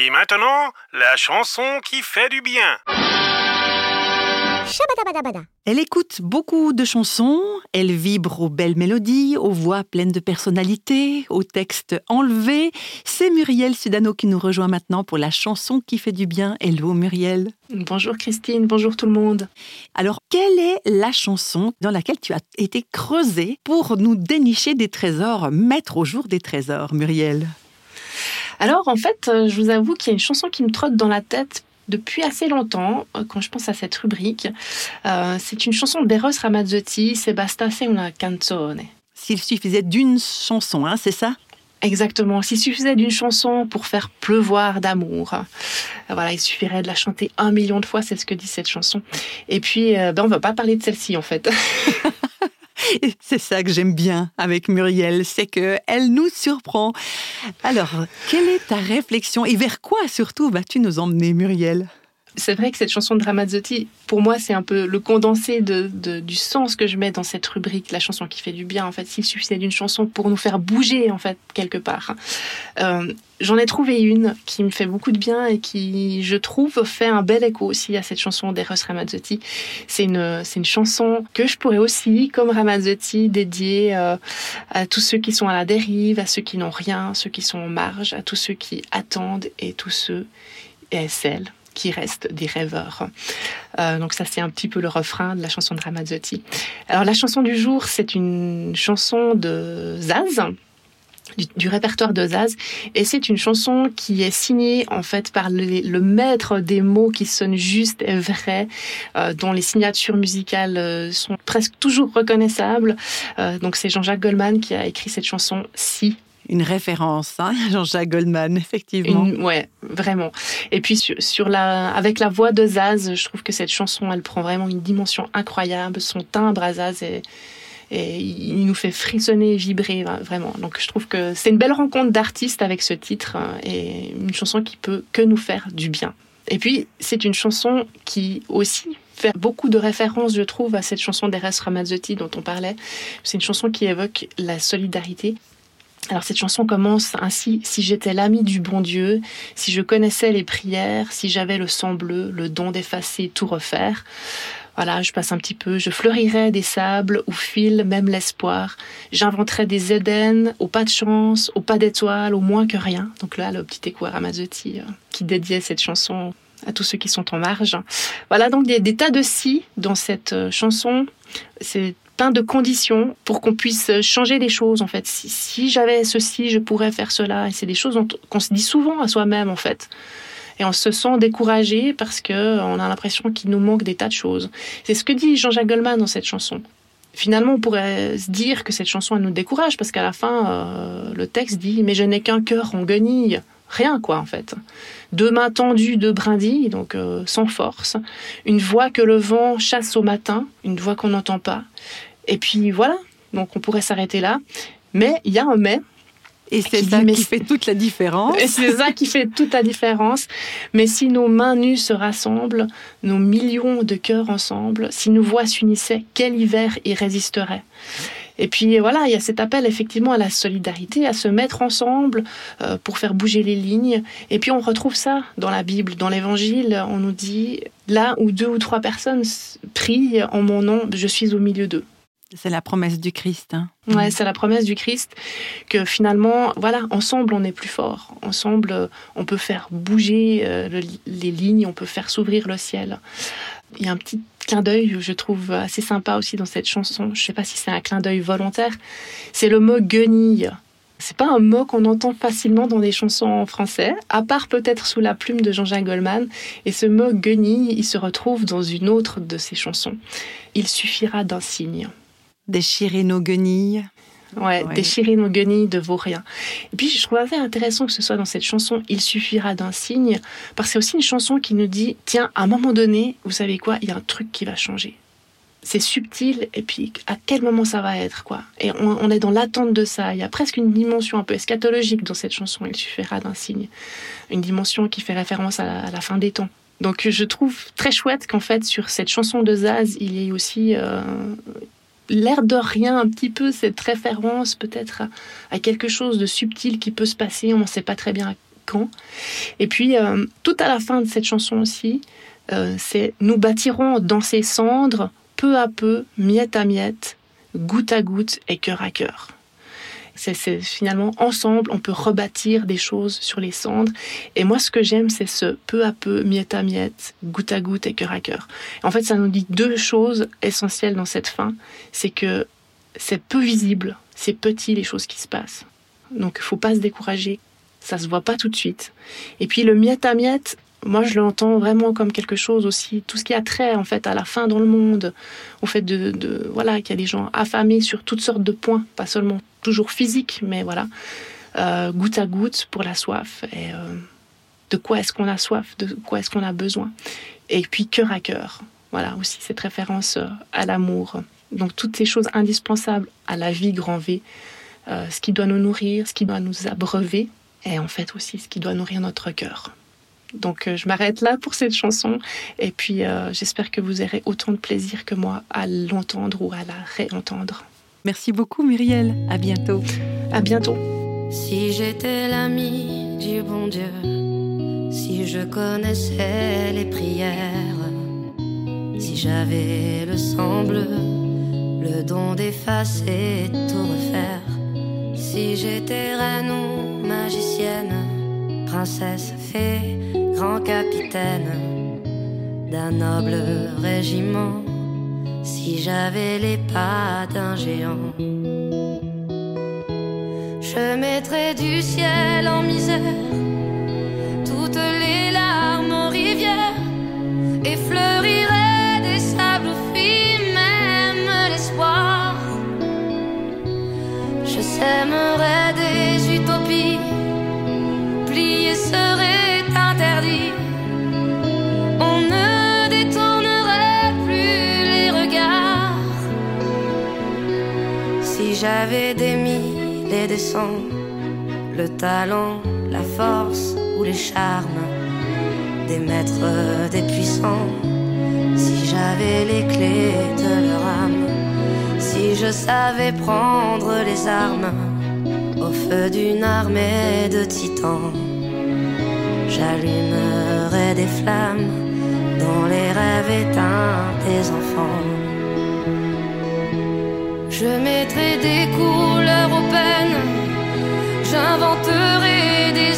Et maintenant, la chanson qui fait du bien. Elle écoute beaucoup de chansons, elle vibre aux belles mélodies, aux voix pleines de personnalité, aux textes enlevés. C'est Muriel Sudano qui nous rejoint maintenant pour la chanson qui fait du bien. Hello Muriel. Bonjour Christine, bonjour tout le monde. Alors, quelle est la chanson dans laquelle tu as été creusée pour nous dénicher des trésors, mettre au jour des trésors, Muriel? Alors en fait, euh, je vous avoue qu'il y a une chanson qui me trotte dans la tête depuis assez longtemps, euh, quand je pense à cette rubrique. Euh, c'est une chanson d'Eros Ramazzotti, C'est una canzone. S'il suffisait d'une chanson, hein, c'est ça? Exactement. S'il suffisait d'une chanson pour faire pleuvoir d'amour, voilà, il suffirait de la chanter un million de fois, c'est ce que dit cette chanson. Et puis, ben, on va pas parler de celle-ci en fait. C'est ça que j'aime bien avec Muriel, c'est que elle nous surprend. Alors, quelle est ta réflexion et vers quoi surtout vas-tu nous emmener, Muriel? C'est vrai que cette chanson de Ramazzotti, pour moi, c'est un peu le condensé de, du sens que je mets dans cette rubrique, la chanson qui fait du bien. En fait, s'il suffisait d'une chanson pour nous faire bouger, en fait, quelque part. Euh, J'en ai trouvé une qui me fait beaucoup de bien et qui, je trouve, fait un bel écho aussi à cette chanson d'Eros Ramazzotti. C'est une, une chanson que je pourrais aussi, comme Ramazzotti, dédier euh, à tous ceux qui sont à la dérive, à ceux qui n'ont rien, ceux qui sont en marge, à tous ceux qui attendent et tous ceux et celles qui restent des rêveurs. Euh, donc ça, c'est un petit peu le refrain de la chanson de Ramazzotti. Alors la chanson du jour, c'est une chanson de Zaz. Du, répertoire de Zaz et c'est une chanson qui est signée en fait par le, maître des mots qui sonnent justes et vrais euh, dont les signatures musicales euh, sont presque toujours reconnaissables donc c'est Jean-Jacques Goldman qui a écrit cette chanson Si une référence, hein, Jean-Jacques Goldman, effectivement. Ouais, vraiment. Et puis sur, la, avec la voix de Zaz, je trouve que cette chanson, elle prend vraiment une dimension incroyable. Son timbre à Zaz et il nous fait frissonner, vibrer vraiment. Donc je trouve que c'est une belle rencontre d'artistes avec ce titre hein, et une chanson qui peut que nous faire du bien. Et puis c'est une chanson qui aussi fait beaucoup de références, je trouve, à cette chanson d'Eres Ramazzotti dont on parlait. C'est une chanson qui évoque la solidarité alors cette chanson commence ainsi Si j'étais l'ami du bon Dieu, si je connaissais les prières, si j'avais le sang bleu, le don d'effacer, tout refaire. Voilà, je passe un petit peu. Je fleurirais des sables où file même l'espoir. J'inventerais des Éden au pas de chance, au pas d'étoiles, au moins que rien. Donc là, le petit écho à euh, qui dédiait cette chanson à tous ceux qui sont en marge. Voilà donc des, des tas de si dans cette euh, chanson. C'est plein de conditions pour qu'on puisse changer des choses en fait. Si, j'avais ceci, je pourrais faire cela. Et c'est des choses qu'on se dit souvent à soi-même en fait. Et on se sent découragé parce que on a l'impression qu'il nous manque des tas de choses. C'est ce que dit Jean-Jacques Goldman dans cette chanson. Finalement, on pourrait se dire que cette chanson elle nous décourage parce qu'à la fin, euh, le texte dit mais je n'ai qu'un cœur en guenille rien quoi en fait. Deux mains tendues, deux brindilles, donc euh, sans force. Une voix que le vent chasse au matin, une voix qu'on n'entend pas. Et puis voilà, donc on pourrait s'arrêter là. Mais il y a un mais. Et c'est ça qui fait toute la différence. Et c'est ça qui fait toute la différence. Mais si nos mains nues se rassemblent, nos millions de cœurs ensemble, si nos voix s'unissaient, quel hiver y résisterait? Et puis voilà, il y a cet appel effectivement à la solidarité, à se mettre ensemble euh, pour faire bouger les lignes. Et puis on retrouve ça dans la Bible, dans l'Évangile, on nous dit là où deux ou trois personnes prient en mon nom, je suis au milieu d'eux. C'est la promesse du Christ. Hein. Ouais, c'est la promesse du Christ que finalement, voilà, ensemble on est plus fort. Ensemble, on peut faire bouger euh, les lignes, on peut faire s'ouvrir le ciel. Il y a un petit clin d'œil, je trouve assez sympa aussi dans cette chanson. Je sais pas si c'est un clin d'œil volontaire. C'est le mot guenille. C'est pas un mot qu'on entend facilement dans des chansons en français, à part peut-être sous la plume de Jean-Jacques Goldman. Et ce mot guenille, il se retrouve dans une autre de ses chansons. Il suffira d'un signe. Déchirer nos guenilles. Ouais, déchirer nos guenilles de vaut rien. Et puis je trouve assez intéressant que ce soit dans cette chanson Il suffira d'un signe, parce que c'est aussi une chanson qui nous dit tiens, à un moment donné, vous savez quoi, il y a un truc qui va changer. C'est subtil, et puis à quel moment ça va être, quoi? Et on, est dans l'attente de ça. Il y a presque une dimension un peu eschatologique dans cette chanson Il suffira d'un signe. Une dimension qui fait référence à la, fin des temps. Donc je trouve très chouette qu'en fait sur cette chanson de Zaz, il y ait aussi euh, l'air de rien, un petit peu cette référence peut-être à, quelque chose de subtil qui peut se passer, on ne sait pas très bien camp. Et puis, euh, tout à la fin de cette chanson aussi, euh, c'est Nous bâtirons dans ces cendres, peu à peu, miette à miette, goutte à goutte et cœur à cœur. C'est finalement ensemble, on peut rebâtir des choses sur les cendres. Et moi, ce que j'aime, c'est ce peu à peu, miette à miette, goutte à goutte et cœur à cœur. En fait, ça nous dit deux choses essentielles dans cette fin. C'est que c'est peu visible, c'est petit les choses qui se passent. Donc, il faut pas se décourager. Ça se voit pas tout de suite. Et puis, le miette à miette, moi, je l'entends vraiment comme quelque chose aussi, tout ce qui a trait en fait à la faim dans le monde, au fait de, voilà qu'il y a des gens affamés sur toutes sortes de points, pas seulement toujours physiques, mais voilà, euh, goutte à goutte pour la soif et euh, de quoi est-ce qu'on a soif, de quoi est-ce qu'on a besoin, et puis cœur à cœur, voilà aussi cette référence euh, à l'amour. Donc toutes ces choses indispensables à la vie grand V, ce qui doit nous nourrir, ce qui doit nous abreuver, et en fait aussi ce qui doit nourrir notre cœur. Donc je m'arrête là pour cette chanson et puis j'espère que vous aurez autant de plaisir que moi à l'entendre ou à la réentendre. Merci beaucoup Muriel, à bientôt. À bientôt. Si j'étais l'ami du bon Dieu, si je connaissais les prières, si j'avais le sang bleu, le don d'effacer tout refaire, si j'étais reine ou magicienne, princesse, fée, grand capitaine d'un noble régiment, si j'avais les pas d'un géant, je mettrais du ciel en misère toutes les larmes aux rivières et fleurirais des sables fruits, même l'espoir. Je sèmerais des utopies, pliées seraient on j'avais des mille et des cents, le talent, la force ou les charmes des maîtres, des puissants. Si j'avais les clés de leur âme, si je savais prendre les armes au feu d'une armée de titans j'allumerai des flammes dans les rêves éteints des enfants. Je mettrai des couleurs aux peines, j'inventerai des